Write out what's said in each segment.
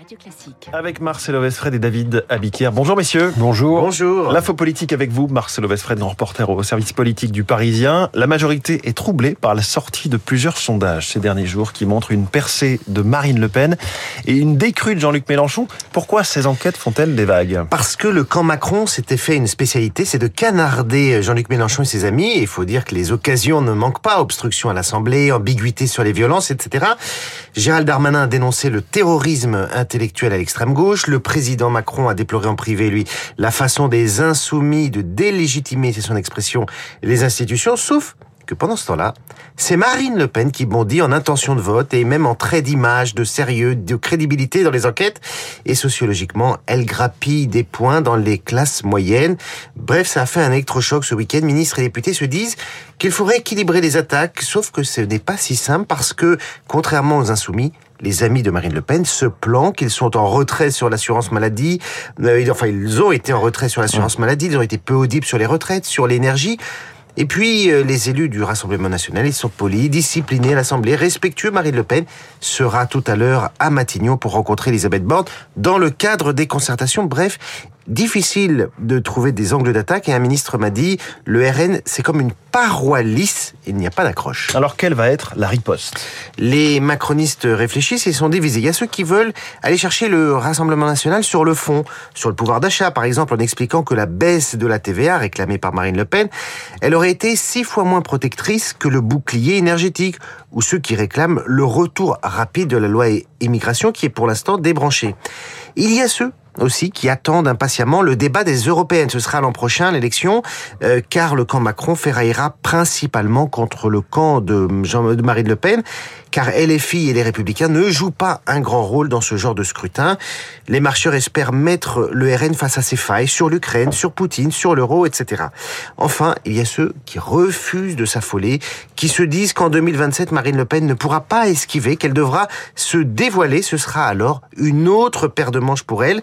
Radio Classique. Avec Marcelo Vesfred et David Abiquière. Bonjour messieurs. Bonjour. Bonjour. L'info politique avec vous, Marcelo Vesfred, grand reporter au service politique du Parisien. La majorité est troublée par la sortie de plusieurs sondages ces derniers jours qui montrent une percée de Marine Le Pen et une décrue de Jean-Luc Mélenchon. Pourquoi ces enquêtes font-elles des vagues? Parce que le camp Macron s'était fait une spécialité, c'est de canarder Jean-Luc Mélenchon et ses amis. Il faut dire que les occasions ne manquent pas. Obstruction à l'Assemblée, ambiguïté sur les violences, etc. Gérald Darmanin a dénoncé le terrorisme intellectuel à l'extrême gauche. Le président Macron a déploré en privé, lui, la façon des insoumis de délégitimer, c'est son expression, les institutions, sauf que pendant ce temps-là, c'est Marine Le Pen qui bondit en intention de vote et même en trait d'image, de sérieux, de crédibilité dans les enquêtes. Et sociologiquement, elle grappille des points dans les classes moyennes. Bref, ça a fait un électrochoc ce week-end. Ministres et députés se disent qu'il faudrait équilibrer les attaques, sauf que ce n'est pas si simple parce que, contrairement aux insoumis, les amis de Marine Le Pen se planquent, ils sont en retrait sur l'assurance maladie, euh, enfin ils ont été en retrait sur l'assurance maladie, ils ont été peu audibles sur les retraites, sur l'énergie. Et puis, euh, les élus du Rassemblement national, ils sont polis, disciplinés l'Assemblée, respectueux. Marine Le Pen sera tout à l'heure à Matignon pour rencontrer Elisabeth Borne dans le cadre des concertations. Bref, difficile de trouver des angles d'attaque et un ministre m'a dit le RN c'est comme une paroi lisse, il n'y a pas d'accroche. Alors quelle va être la riposte? Les macronistes réfléchissent et sont divisés. Il y a ceux qui veulent aller chercher le Rassemblement national sur le fond, sur le pouvoir d'achat par exemple en expliquant que la baisse de la TVA réclamée par Marine Le Pen, elle aurait été six fois moins protectrice que le bouclier énergétique ou ceux qui réclament le retour rapide de la loi immigration qui est pour l'instant débranchée. Il y a ceux aussi qui attendent impatiemment le débat des européennes. Ce sera l'an prochain l'élection, euh, car le camp Macron ferraillera principalement contre le camp de, Jean, de Marine Le Pen, car LFI et les Républicains ne jouent pas un grand rôle dans ce genre de scrutin. Les marcheurs espèrent mettre le RN face à ses failles sur l'Ukraine, sur Poutine, sur l'euro, etc. Enfin, il y a ceux qui refusent de s'affoler, qui se disent qu'en 2027, Marine Le Pen ne pourra pas esquiver, qu'elle devra se dévoiler. Ce sera alors une autre paire de manches pour elle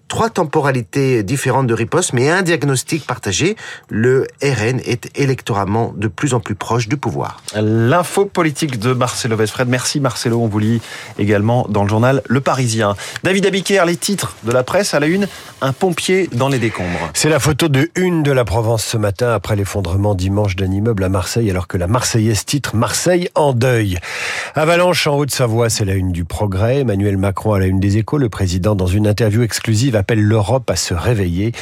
trois temporalités différentes de riposte, mais un diagnostic partagé. Le RN est électoralement de plus en plus proche du pouvoir. L'info politique de Marcelo Vesfred. Merci Marcelo, on vous lit également dans le journal Le Parisien. David Abiquière, les titres de la presse à la une, un pompier dans les décombres. C'est la photo de une de la Provence ce matin après l'effondrement dimanche d'un immeuble à Marseille alors que la Marseillaise titre Marseille en deuil. Avalanche en Haute-Savoie, c'est la une du progrès. Emmanuel Macron à la une des échos, le président dans une interview exclusive appelle l'Europe à se réveiller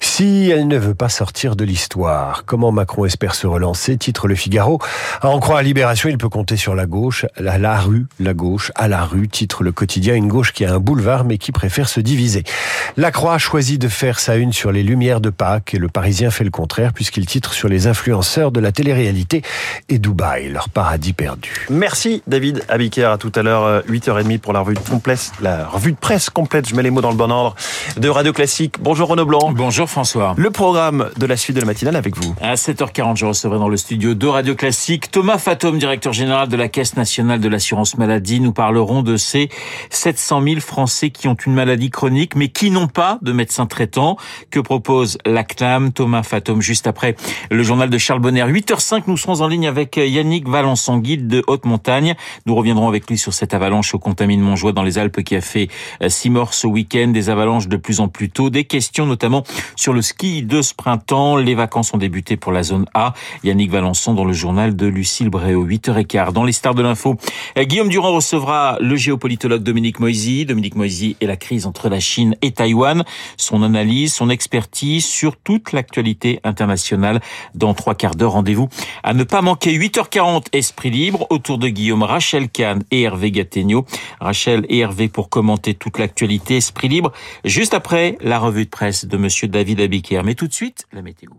si elle ne veut pas sortir de l'histoire. Comment Macron espère se relancer Titre Le Figaro. À en croire à Libération, il peut compter sur la gauche, la, la rue, la gauche, à la rue. Titre Le Quotidien, une gauche qui a un boulevard mais qui préfère se diviser. La Croix choisit de faire sa une sur les lumières de Pâques et le Parisien fait le contraire puisqu'il titre sur les influenceurs de la télé-réalité et Dubaï, leur paradis perdu. Merci David Abiker. À tout à l'heure, 8h30 pour la revue de, complète, la revue de presse complète. Je mets les mots dans le bon ordre de Radio Classique. Bonjour Renaud Blanc. Bonjour François. Le programme de la suite de la matinale avec vous. À 7h40, je recevrai dans le studio de Radio Classique Thomas Fatom, directeur général de la Caisse nationale de l'assurance maladie. Nous parlerons de ces 700 000 Français qui ont une maladie chronique mais qui n'ont pas de médecin traitant. Que propose l'ACNAM Thomas Fatom juste après le journal de Charles Bonner. 8h05, nous serons en ligne avec Yannick Valençon, guide de haute montagne. Nous reviendrons avec lui sur cette avalanche au contamine Montjoie dans les Alpes qui a fait six morts ce week-end, des avalanches de plus en plus tôt, des questions notamment sur le ski de ce printemps. Les vacances ont débuté pour la zone A. Yannick Valençon dans le journal de Lucille Bréau, 8h15. Dans les stars de l'info, Guillaume Durand recevra le géopolitologue Dominique Moisy. Dominique Moisy et la crise entre la Chine et Taïwan. Son analyse, son expertise sur toute l'actualité internationale dans trois quarts d'heure. Rendez-vous à ne pas manquer. 8h40, Esprit libre, autour de Guillaume, Rachel Kahn et Hervé Gattegno. Rachel et Hervé pour commenter toute l'actualité. Esprit libre, juste après la revue de presse de monsieur David Abiker. Mais tout de suite, la météo.